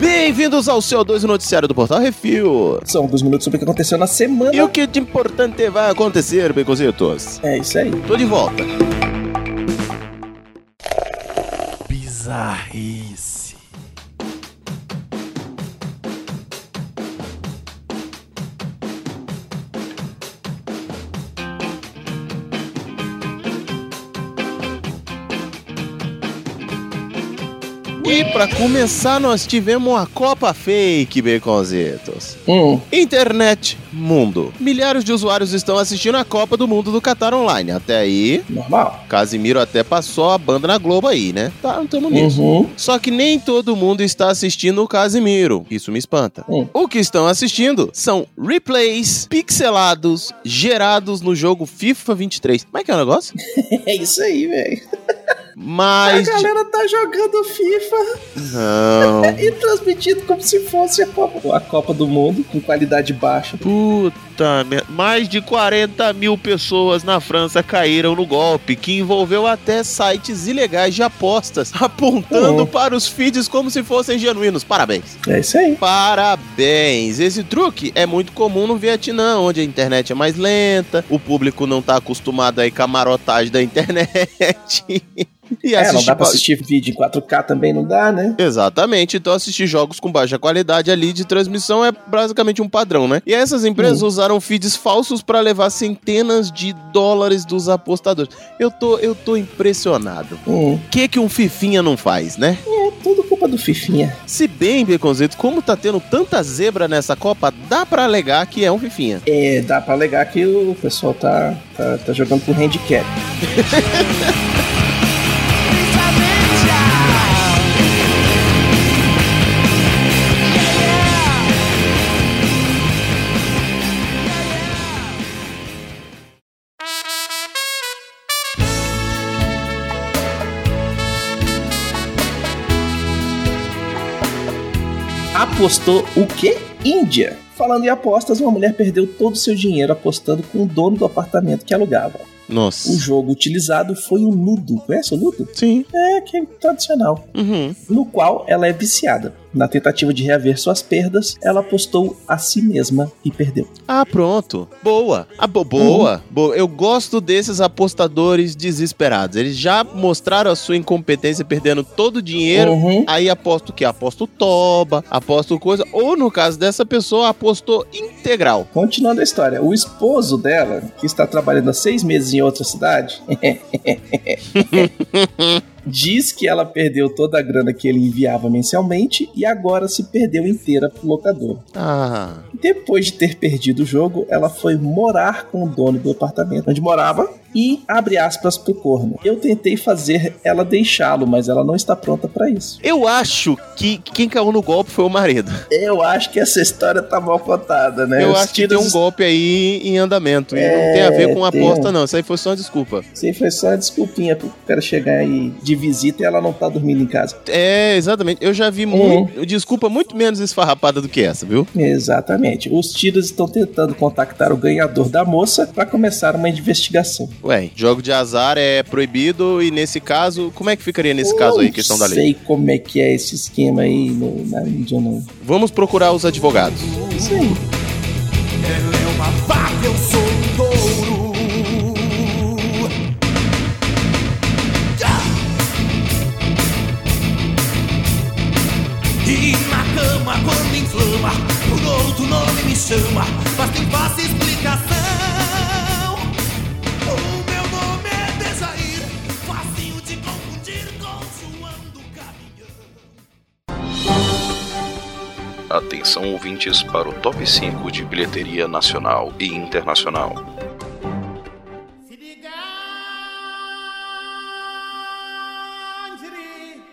Bem-vindos ao CO2 Noticiário do Portal Refil. São alguns minutos sobre o que aconteceu na semana. E o que de importante vai acontecer, Beconzitos? É isso aí. Tô de volta. Bizarrice. Pra começar, nós tivemos a Copa Fake, Beconzitos. Hum, Internet, mundo. Milhares de usuários estão assistindo a Copa do Mundo do Qatar Online. Até aí, normal. Casimiro até passou a banda na Globo aí, né? Tá, não tamo nisso. Uhum. Só que nem todo mundo está assistindo o Casimiro. Isso me espanta. Hum. O que estão assistindo são replays pixelados gerados no jogo FIFA 23. Como é que é o negócio? É isso aí, velho. Mais A galera tá jogando FIFA Não. e transmitindo como se fosse a Copa, a Copa do Mundo, com qualidade baixa. Puta merda. Mais de 40 mil pessoas na França caíram no golpe, que envolveu até sites ilegais de apostas, apontando Uhum. para os feeds como se fossem genuínos. Parabéns. É isso aí. Parabéns! Esse truque é muito comum no Vietnã, onde a internet é mais lenta, o público não tá acostumado aí com a marotagem da internet. E É, não dá pra assistir vídeo em 4K também, não dá, né? Exatamente, então assistir jogos com baixa qualidade ali de transmissão é basicamente um padrão, né? E essas empresas Hum. usaram feeds falsos pra levar centenas de dólares dos apostadores. Eu tô, eu tô impressionado. Hum, O que que um fifinha não faz, né? é tudo culpa do Fifinha. Se bem, Beconzito, como tá tendo tanta zebra nessa Copa, dá pra alegar que é um fifinha. É, dá pra alegar que o pessoal tá, tá, tá jogando por handicap. Apostou o quê? Índia. Falando em apostas, uma mulher perdeu todo o seu dinheiro apostando com o dono do apartamento que alugava. O Nossa. jogo utilizado foi o Ludo. Conhece o Ludo? Sim. É, que é tradicional. Uhum. No qual ela é viciada. Na tentativa de reaver suas perdas, ela apostou a si mesma e perdeu. Ah, pronto. Boa. Ah, bo- boa. Boa. Eu gosto desses apostadores desesperados. Eles já mostraram a sua incompetência perdendo todo o dinheiro. Uhum. Aí aposto o quê? Aposto toba, aposto coisa. Ou no caso dessa pessoa, apostou integral. Continuando a história, o esposo dela, que está trabalhando há seis meses em outra cidade, diz que ela perdeu toda a grana que ele enviava mensalmente e agora se perdeu inteira pro locador. Ah. Depois de ter perdido o jogo, ela foi morar com o dono do apartamento onde morava e abre aspas pro corno. Eu tentei fazer ela deixá-lo, mas ela não está pronta para isso. Eu acho que quem caiu no golpe foi o marido. Eu acho que essa história tá mal contada, né? Eu Os acho que tem tiros- um golpe aí em andamento. E É, não tem a ver com tem aposta, um- não. Isso aí foi só uma desculpa. Isso aí foi só uma desculpinha pro cara chegar aí de visita e ela não tá dormindo em casa. É, exatamente. Eu já vi Uhum. muito. Desculpa muito menos esfarrapada do que essa, viu? Exatamente. Os tiros estão tentando contactar o ganhador da moça para começar uma investigação. Ué, jogo de azar é proibido e nesse caso, como é que ficaria nesse caso aí, questão da Não lei? sei como é que é esse esquema aí no, na Índia, não. Vamos procurar os advogados. Isso aí. Chama, mas tem fácil explicação. O meu nome é Dejair, facinho de confundir com João do Caminhão. Atenção ouvintes para o top 5 de bilheteria nacional e internacional.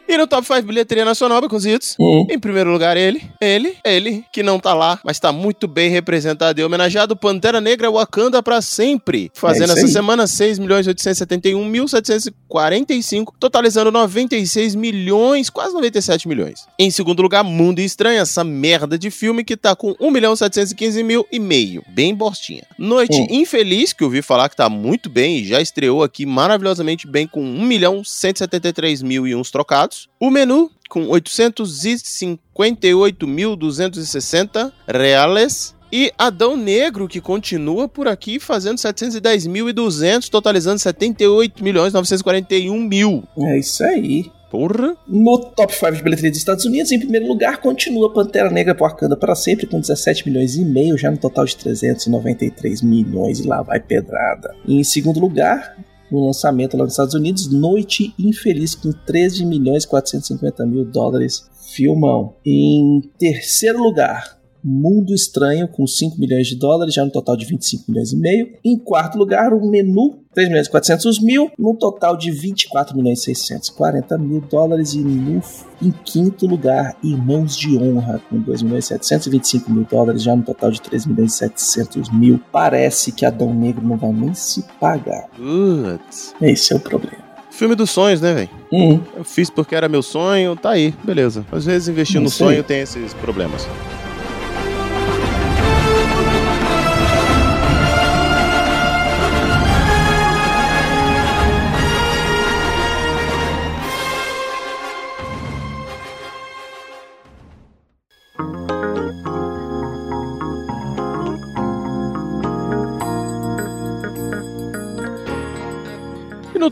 E no top 5 bilheteria nacional, Baconzitos, Hum. em primeiro lugar ele, ele, ele, que não tá lá, mas tá muito bem representado e homenageado, Pantera Negra Wakanda pra sempre, fazendo É essa semana 6.871.745, totalizando 96 milhões, quase 97 milhões. Em segundo lugar, Mundo Estranho, essa merda de filme que tá com 1 milhão 715 mil e meio, bem bostinha. Noite Hum. Infeliz, que eu ouvi falar que tá muito bem e já estreou aqui maravilhosamente bem com 1 milhão 173 mil e uns trocados. O menu com 858.260 reais. E Adão Negro, que continua por aqui fazendo 710.200, totalizando 78 milhões 941 mil. É isso aí. Porra. No top 5 de bilheteria dos Estados Unidos, em primeiro lugar, continua Pantera Negra por Wakanda para sempre, com 17 milhões e meio, já no total de 393 milhões, e lá vai pedrada. E em segundo lugar, no lançamento lá nos Estados Unidos, Noite Infeliz, com 13 milhões e 450 mil dólares, filmão. Em terceiro lugar, Mundo Estranho, com 5 milhões de dólares, já no total de 25 milhões e meio. Em quarto lugar, o Menu, 3 milhões e 400 mil, no total de 24 milhões e 640 mil dólares. E no, em quinto lugar, Irmãos de Honra, com 2 milhões e 725 mil dólares, já no total de 3 milhões e 700 mil. Parece que Adão Negro não vai nem se pagar. Putz. Esse é o problema. Filme dos sonhos, né, velho? Hum, Eu fiz porque era meu sonho, tá aí, beleza. Às vezes investir no sonho tem esses problemas.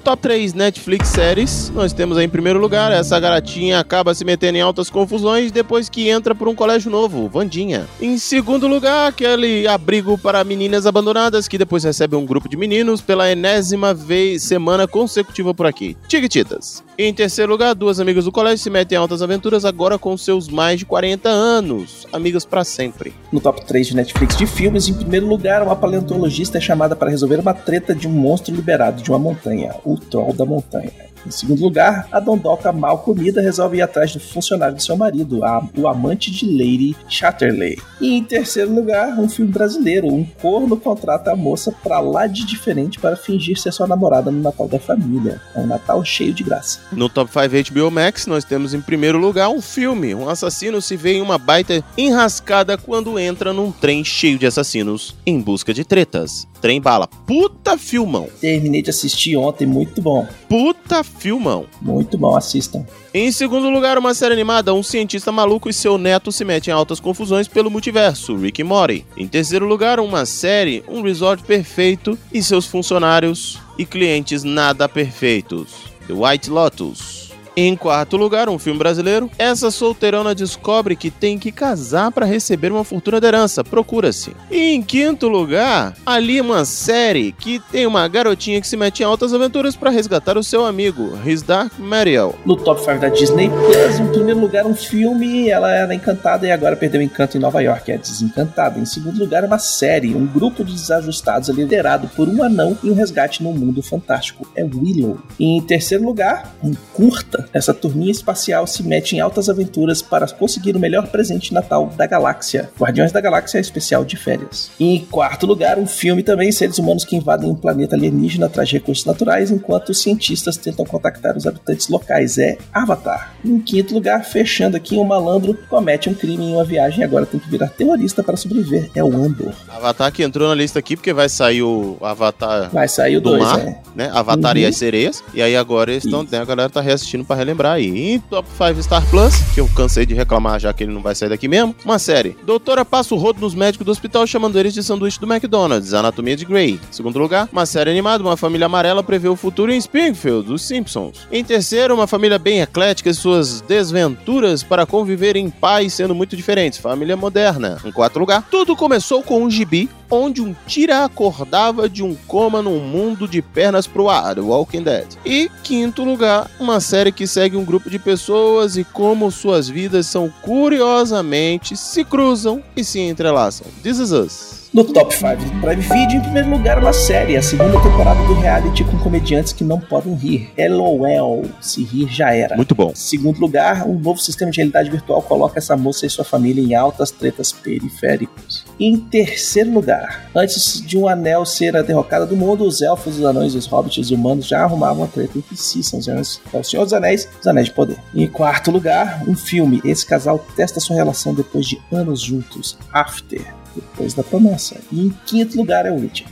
Top 3 Netflix séries, nós temos aí em primeiro lugar, essa garotinha acaba se metendo em altas confusões depois que entra por um colégio novo, Vandinha. Em segundo lugar, aquele abrigo para meninas abandonadas que depois recebe um grupo de meninos pela enésima vez semana consecutiva por aqui, Tiquititas. Em terceiro lugar, duas amigas do colégio se metem em altas aventuras agora com seus mais de 40 anos, amigas para sempre. no top 3 de Netflix de filmes, em primeiro lugar, uma paleontologista é chamada para resolver uma treta de um monstro liberado de uma montanha, o Troll da Montanha. Em segundo lugar, a Dondoca mal comida resolve ir atrás do funcionário de seu marido, a- o amante de Lady Chatterley. E em terceiro lugar, um filme brasileiro, um corno contrata a moça pra lá de diferente para fingir ser sua namorada no Natal da família. É um Natal cheio de graça. No top 5 HBO Max, nós temos em primeiro lugar um filme. Um assassino se vê em uma baita enrascada quando entra num trem cheio de assassinos em busca de tretas. Trem bala. Puta filmão. Terminei de assistir ontem, muito bom. Puta filmão. Muito bom, assistam. Em segundo lugar, uma série animada, um cientista maluco e seu neto se metem em altas confusões pelo multiverso, Rick e Morty. Em terceiro lugar, uma série, um resort perfeito e seus funcionários e clientes nada perfeitos, The White Lotus. Em quarto lugar, um filme brasileiro, essa solteirona descobre que tem que casar para receber uma fortuna de herança, procura-se. E em quinto lugar, ali uma série que tem uma garotinha que se mete em altas aventuras para resgatar o seu amigo, His Dark Mariel. No top 5 da Disney Plus, em primeiro lugar, um filme. Ela era encantada e agora perdeu o encanto em Nova York. É Desencantada. Em segundo lugar, uma série. Um grupo de desajustados liderado por um anão e um resgate no mundo fantástico. É Willow. Em terceiro lugar, um curta. Essa turminha espacial se mete em altas aventuras para conseguir o melhor presente Natal da galáxia. Guardiões da Galáxia especial de férias. E em quarto lugar, um filme também. Seres humanos que invadem um planeta alienígena atrás de recursos naturais, enquanto os cientistas tentam contactar os habitantes locais. É Avatar. E em quinto lugar, fechando aqui, um malandro comete um crime em uma viagem e agora tem que virar terrorista para sobreviver. É o Andor. Avatar que entrou na lista aqui porque vai sair o Avatar, Vai sair o Do 2, mar? né? né? Avatar e Uhum. as sereias. E aí agora eles estão, né, a galera tá reassistindo pra relembrar aí. E Top 5 Star Plus, que eu cansei de reclamar já que ele não vai sair daqui mesmo. Uma série. Doutora passa o rodo nos médicos do hospital chamando eles de sanduíche do McDonald's, Anatomia de Grey. Segundo lugar, uma série animada, uma família amarela prevê o futuro em Springfield, dos Simpsons. Em terceiro, uma família bem eclética e suas desventuras para conviver em paz sendo muito diferentes. Família moderna. Em quarto lugar, tudo começou com um gibi onde um tira acordava de um coma num mundo de pernas pro ar, Walking Dead. E quinto lugar, uma série que segue um grupo de pessoas e como suas vidas são curiosamente se cruzam e se entrelaçam. This is Us. No top 5 do Prime Video, em primeiro lugar, uma série, a segunda temporada do reality com comediantes que não podem rir. LOL, se rir já era. Muito bom. Segundo lugar, um novo sistema de realidade virtual coloca essa moça e sua família em altas tretas periféricos. Em terceiro lugar, antes de um anel ser a derrocada do mundo, os elfos, os anões, os hobbits e os humanos já arrumavam a treta entre si. São os anéis- é o Senhor dos Anéis, os Anéis de Poder. Em quarto lugar, um filme. Esse casal testa sua relação depois de anos juntos. After, depois da promessa. E em quinto lugar é o Witcher.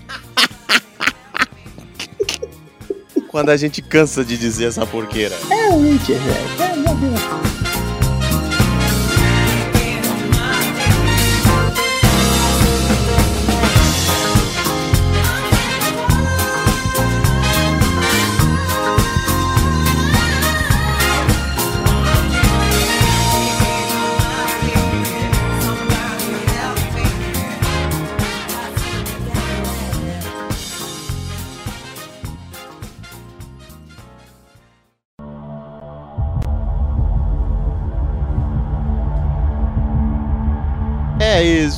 Quando a gente cansa de dizer essa porqueira. É o Witcher, velho. É, meu Deus.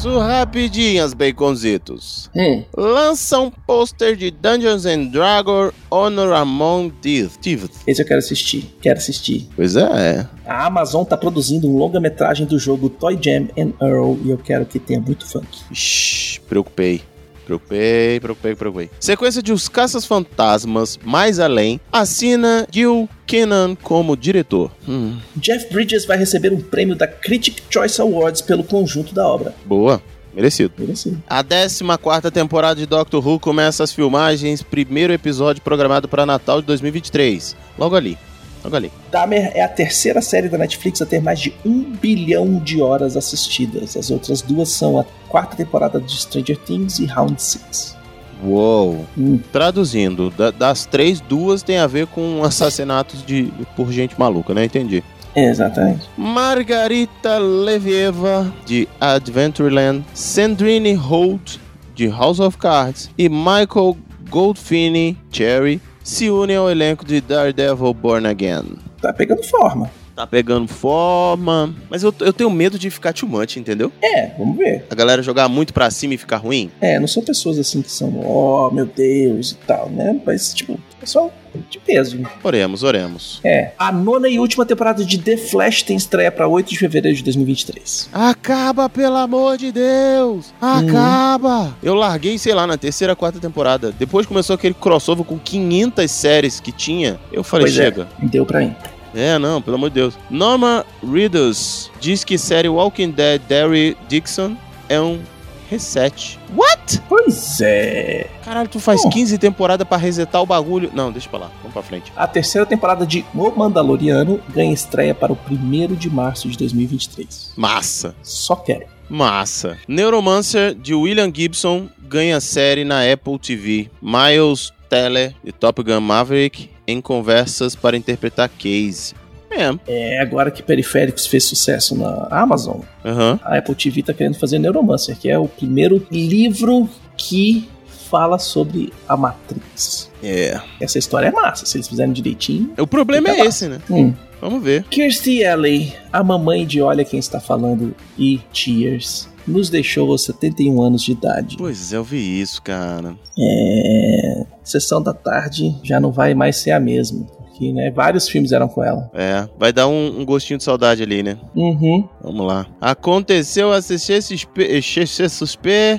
Isso, rapidinhas, baconzitos. Hum, Lança um pôster de Dungeons and Dragons Honor Among Thieves. Esse eu quero assistir. Quero assistir. Pois é. A Amazon tá produzindo um longa-metragem do jogo Toy Jam and Earl e eu quero que tenha muito funk. Shhh, preocupei. Preocupei, preocupei, preocupei. Sequência de Os Caças Fantasmas, Mais Além, assina Gil Kenan como diretor. Hum, Jeff Bridges vai receber um prêmio da Critic Choice Awards pelo conjunto da obra. boa, merecido. Merecido. A 14 temporada de Doctor Who começa as filmagens, primeiro episódio programado para Natal de 2023. Logo ali, logo ali. Dahmer é a terceira série da Netflix a ter mais de um bilhão de horas assistidas. As outras duas são a quarta temporada de Stranger Things e Round 6. Uou. Hum. Traduzindo, da- das três, duas tem a ver com assassinatos de por gente maluca, né? Entendi. Exatamente. Margarita Levieva, de Adventureland, Sandrine Holt, de House of Cards, e Michael Goldfini, Cherry, se unem ao elenco de Daredevil Born Again. Tá pegando forma. Tá pegando forma, mas eu, eu tenho medo de ficar too much, entendeu? É, vamos ver. A galera jogar muito pra cima e ficar ruim. É, não são pessoas assim que são, oh meu Deus e tal, né? Mas, tipo, pessoal de peso. Oremos, oremos. É. A nona e última temporada de The Flash tem estreia pra 8 de fevereiro de 2023. Acaba, pelo amor de Deus! Acaba! Eu larguei, sei lá, na terceira, quarta temporada. Depois começou aquele crossover com 500 séries que tinha. Eu falei, Pois é. chega. Deu pra ir. É. não, pelo amor de Deus. Norma Reedus diz que série Walking Dead Derry Dixon é um reset. What? Pois é. Caralho, tu faz Oh. 15 temporadas pra resetar o bagulho. Não, deixa pra lá. Vamos pra frente. A terceira temporada de O Mandaloriano ganha estreia para o 1 de março de 2023. Massa. Só quero. Massa. Neuromancer de William Gibson ganha série na Apple TV. Miles Teller de Top Gun Maverick em conversas para interpretar Case. É, É, agora que Periféricos fez sucesso na Amazon, aham. a Apple TV tá querendo fazer Neuromancer, que é o primeiro livro que fala sobre a Matrix. É. Essa história é massa, se eles fizerem direitinho. O problema é esse, né? Hum. Vamos ver. Kirstie Alley, a mamãe de Olha Quem Está Falando e Cheers, nos deixou aos 71 anos de idade. Pois é, eu vi isso, cara. É... Sessão da tarde já não vai mais ser a mesma. Porque, né, vários filmes eram com ela. É, vai dar um, um gostinho de saudade ali, né? Uhum. Vamos lá. Aconteceu a CCXP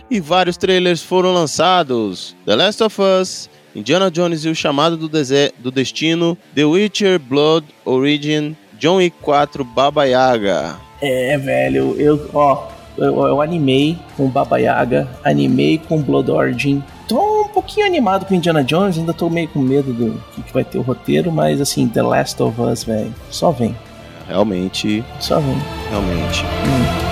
e vários trailers foram lançados. The Last of Us, Indiana Jones e o Chamado do, do Destino, The Witcher Blood Origin, John Wick 4 Baba Yaga. É, velho, eu, ó, eu, eu animei com Baba Yaga, animei com Blood Origin. Tô um pouquinho animado com Indiana Jones, ainda tô meio com medo do que, que vai ter o roteiro, mas assim, The Last of Us, velho, só vem, Realmente, só vem. realmente. Hum.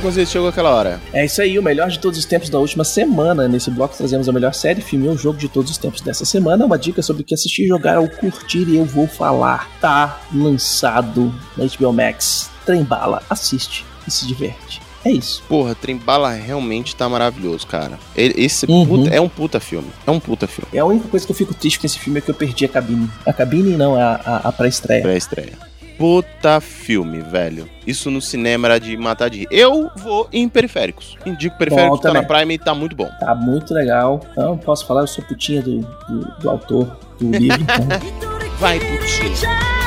Preconceito chegou aquela hora. É isso aí, o melhor de todos os tempos da última semana. Nesse bloco trazemos a melhor série, filme ou jogo de todos os tempos dessa semana. Uma dica sobre o que assistir, jogar ou curtir e eu vou falar. Tá lançado na HBO Max. Trembala, assiste e se diverte. É isso. Porra, Trembala realmente tá maravilhoso, cara. Esse Uhum. puta- é um puta filme. É um puta filme. É a única coisa que eu fico triste com esse filme é que eu perdi a cabine. A cabine não, a, a, a pré-estreia. Pré-estreia. Puta filme, velho. Isso no cinema era de matar de. Eu vou em periféricos. Indico periféricos, Bom tá na. Prime e tá muito bom. Tá muito legal. Então, posso falar, eu sou putinha do, do, do autor do livro. Então, Vai, putinho. な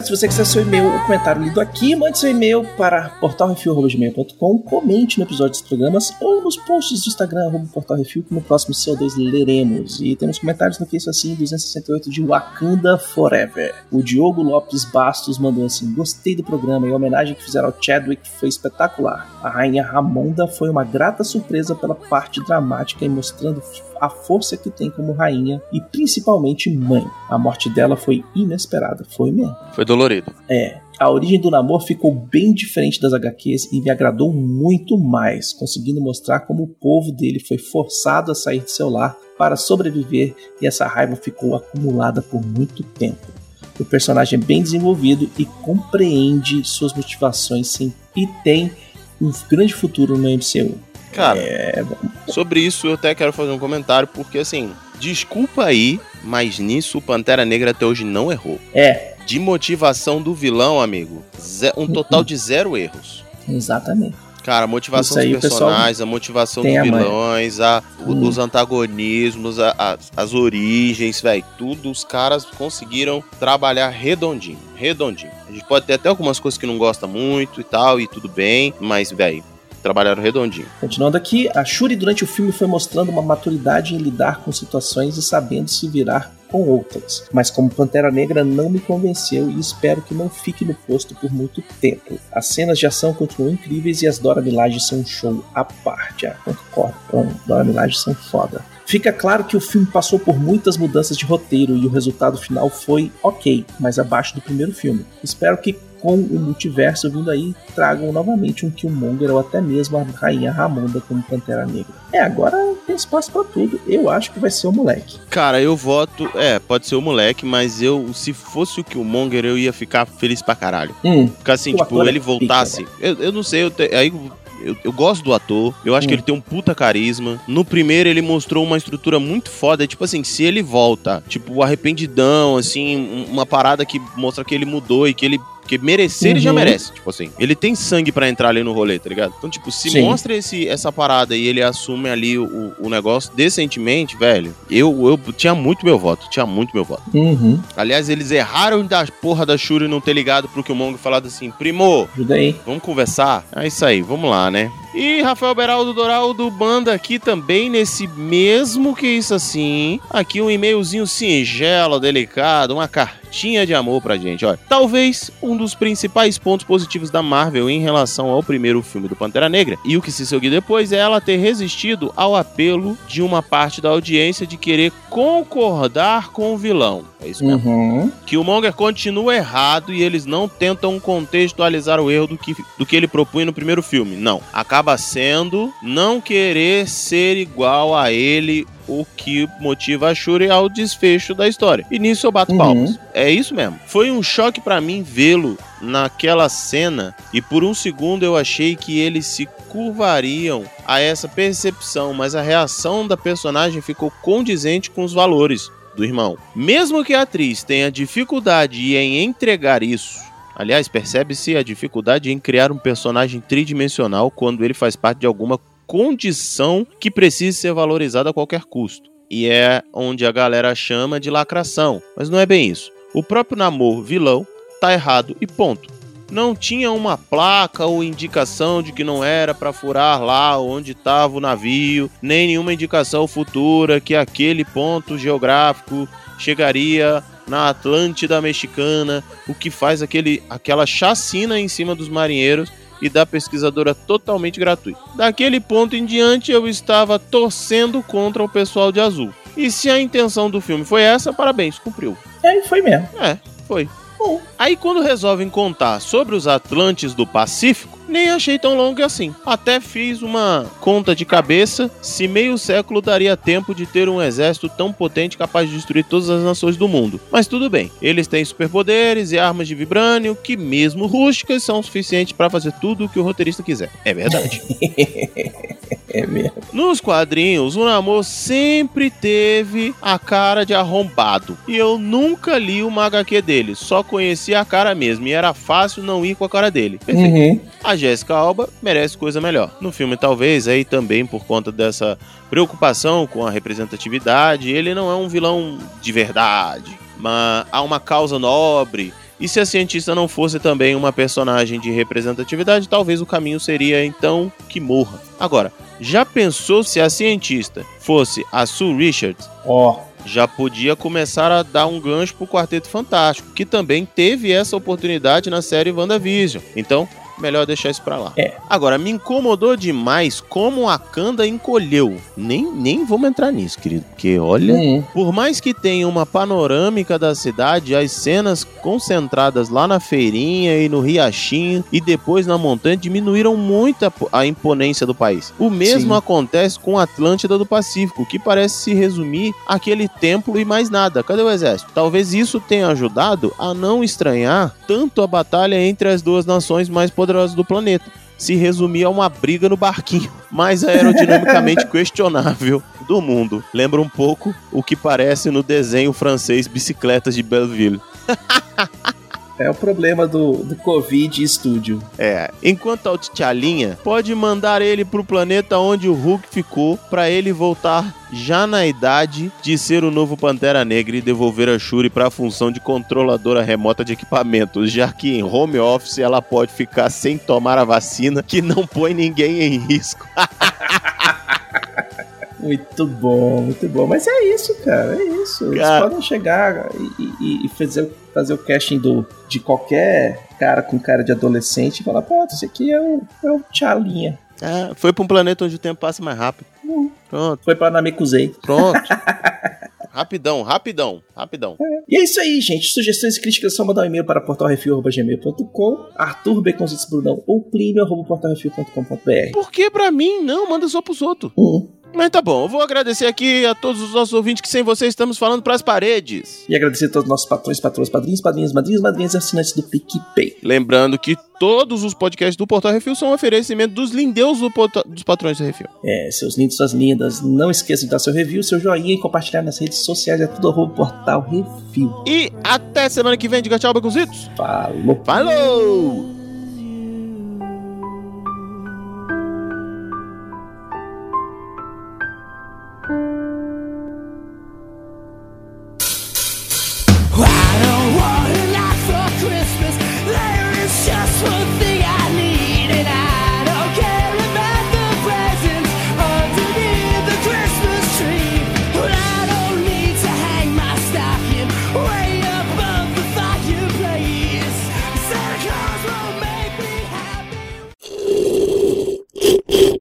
Se você quiser seu e-mail ou comentário lido aqui, mande seu e-mail para portalrefil.gmail.com, comente no episódio dos programas ou nos posts do Instagram, portalrefil, que no próximo CO2 leremos. E temos comentários no que isso assim, 268 de Wakanda Forever. O Diogo Lopes Bastos mandou assim, gostei do programa e a homenagem que fizeram ao Chadwick foi espetacular. A rainha Ramonda foi uma grata surpresa pela parte dramática e mostrando a força que tem como rainha e principalmente mãe. A morte dela foi inesperada, foi mesmo. Foi dolorido. É, a origem do namoro ficou bem diferente das HQs e me agradou muito mais, conseguindo mostrar como o povo dele foi forçado a sair de seu lar para sobreviver e essa raiva ficou acumulada por muito tempo. O personagem é bem desenvolvido e compreende suas motivações sim, e tem um grande futuro no MCU. Cara, É, sobre isso eu até quero fazer um comentário, porque assim, desculpa aí, mas nisso o Pantera Negra até hoje não errou. é De motivação do vilão, amigo, um total de zero erros. exatamente. Cara, a motivação aí, dos personagens, a motivação dos a vilões, a, Hum. os antagonismos, a- a- as origens, velho, tudo os caras conseguiram trabalhar redondinho, redondinho. A gente pode ter até algumas coisas que não gosta muito e tal, e tudo bem, mas, velho, trabalharam redondinho. Continuando aqui, a Shuri durante o filme foi mostrando uma maturidade em lidar com situações e sabendo se virar com outras. Mas como Pantera Negra não me convenceu e espero que não fique no posto por muito tempo. As cenas de ação continuam incríveis e as Dora Milaje são um show à parte. Ah, concordo, com Dora Milaje são foda. Fica claro que o filme passou por muitas mudanças de roteiro e o resultado final foi ok, mas abaixo do primeiro filme. Espero que com o multiverso vindo aí, tragam novamente um Killmonger ou até mesmo a Rainha Ramonda como Pantera Negra. É, agora tem espaço pra tudo. Eu acho que vai ser o moleque. Cara, eu voto. É, pode ser o moleque, mas eu, se fosse o Killmonger, eu ia ficar feliz pra caralho. Hum, Ficar assim, tipo, é ele voltasse. Eu, eu não sei, eu te- aí. Eu, eu gosto do ator, eu acho que Hum. ele tem um puta carisma. No primeiro, ele mostrou uma estrutura muito foda. Tipo assim, se ele volta, tipo, o arrependidão, assim, um- uma parada que mostra que ele mudou e que ele. Que merecer, ele já Uhum. merece. Tipo assim, ele tem sangue pra entrar ali no rolê, tá ligado? Então, tipo, se Sim. mostra esse, essa parada e ele assume ali o, o negócio decentemente, velho, eu, eu tinha muito meu voto. Tinha muito meu voto. uhum, Aliás, eles erraram da porra da Shuri não ter ligado pro Killmonger e falado assim, primo, ajuda aí. Vamos conversar? É isso aí, vamos lá, né? E Rafael Beraldo Doraldo Banda aqui também nesse mesmo que isso assim. Aqui um e-mailzinho singelo, delicado, uma cartinha de amor pra gente. Olha, talvez um dos principais pontos positivos da Marvel em relação ao primeiro filme do Pantera Negra e o que se seguiu depois é ela ter resistido ao apelo de uma parte da audiência de querer concordar com o vilão. É isso mesmo. Uhum, Killmonger continua errado e eles não tentam contextualizar o erro do que, do que ele propunha no primeiro filme. Não. Acaba sendo não querer ser igual a ele o que motiva a Shuri ao desfecho da história. E nisso eu bato Uhum. palmas. É isso mesmo. Foi um choque pra mim vê-lo naquela cena e por um segundo eu achei que eles se curvariam a essa percepção, mas a reação da personagem ficou condizente com os valores do irmão. Mesmo que a atriz tenha dificuldade em entregar isso, aliás, percebe-se a dificuldade em criar um personagem tridimensional quando ele faz parte de alguma condição que precise ser valorizada a qualquer custo. E é onde a galera chama de lacração, mas não é bem isso. O próprio Namor vilão tá errado e ponto. Não tinha uma placa ou indicação de que não era para furar lá onde estava o navio, nem nenhuma indicação futura que aquele ponto geográfico chegaria na Atlântida Mexicana, o que faz aquele, aquela chacina em cima dos marinheiros e da pesquisadora totalmente gratuita. Daquele ponto em diante eu estava torcendo contra o pessoal de azul. E se a intenção do filme foi essa, parabéns, cumpriu. É, foi mesmo. É, foi. Aí quando resolvem contar sobre os Atlantes do Pacífico, nem achei tão longo assim. Até fiz uma conta de cabeça se meio século daria tempo de ter um exército tão potente capaz de destruir todas as nações do mundo. Mas tudo bem, eles têm superpoderes e armas de vibrânio que, mesmo rústicas, são suficientes para fazer tudo o que o roteirista quiser. É verdade. É mesmo. Nos quadrinhos, o Namor sempre teve a cara de arrombado. E eu nunca li uma HQ dele, só conhecia a cara mesmo. E era fácil não ir com a cara dele. Perfeito. Uhum. A Jéssica Alba merece coisa melhor. No filme, talvez, aí também por conta dessa preocupação com a representatividade, ele não é um vilão de verdade. Mas há uma causa nobre. E se a cientista não fosse também uma personagem de representatividade, talvez o caminho seria então que morra. Agora, já pensou se a cientista fosse a Sue Richards? Ó, já podia começar a dar um gancho pro Quarteto Fantástico, que também teve essa oportunidade na série WandaVision. Então, melhor deixar isso pra lá. É. Agora, me incomodou demais como a Kanda encolheu. Nem, nem vamos entrar nisso, querido, porque olha. Uhum. Por mais que tenha uma panorâmica da cidade, as cenas concentradas lá na feirinha e no riachinho e depois na montanha diminuíram muito a, a imponência do país. O mesmo Sim. acontece com a Atlântida do Pacífico, que parece se resumir àquele templo e mais nada. Cadê o exército? Talvez isso tenha ajudado a não estranhar tanto a batalha entre as duas nações mais poderosas do planeta. Se resumir a uma briga no barquinho mais aerodinamicamente questionável do mundo. Lembra um pouco o que parece no desenho francês Bicicletas de Belleville. É o problema do, do Covid Studio. É, enquanto a T'Chalinha pode mandar ele pro planeta onde o Hulk ficou pra ele voltar já na idade de ser o novo Pantera Negra e devolver a Shuri pra função de controladora remota de equipamentos, já que em home office ela pode ficar sem tomar a vacina que não põe ninguém em risco. Muito bom, muito bom. Mas é isso, cara. É isso. Eles Cara. podem chegar e, e- e fazer, fazer o casting do, de qualquer cara com cara de adolescente e falar: pô, esse aqui é o, é o Tchalinha. É, foi pra um planeta onde o tempo passa mais rápido. Pronto, Foi pra Namekusei. pronto. rapidão, rapidão, rapidão. E é isso aí, gente. Sugestões e críticas é só mandar um e-mail para portalrefil.gmail.com, Arthur Beconzitos Brunão ou plínio.portalrefil.com.br. Por que pra mim? Não, manda só pros outros. Hum. Mas tá bom, eu vou agradecer aqui a todos os nossos ouvintes que sem vocês estamos falando pras paredes. E agradecer a todos os nossos patrões, patrões, padrinhos, padrinhos, madrinhas, madrinhas e assinantes do PicPay. Lembrando que todos os podcasts do Portal Refil são um oferecimento dos lindeus do dos patrões do Refil. É, seus lindos, suas lindas, não esqueçam de dar seu review, seu joinha e compartilhar nas redes sociais. É tudo arroba portal refil. E até semana que vem, diga tchau, bagunzitos. Falou! Falou!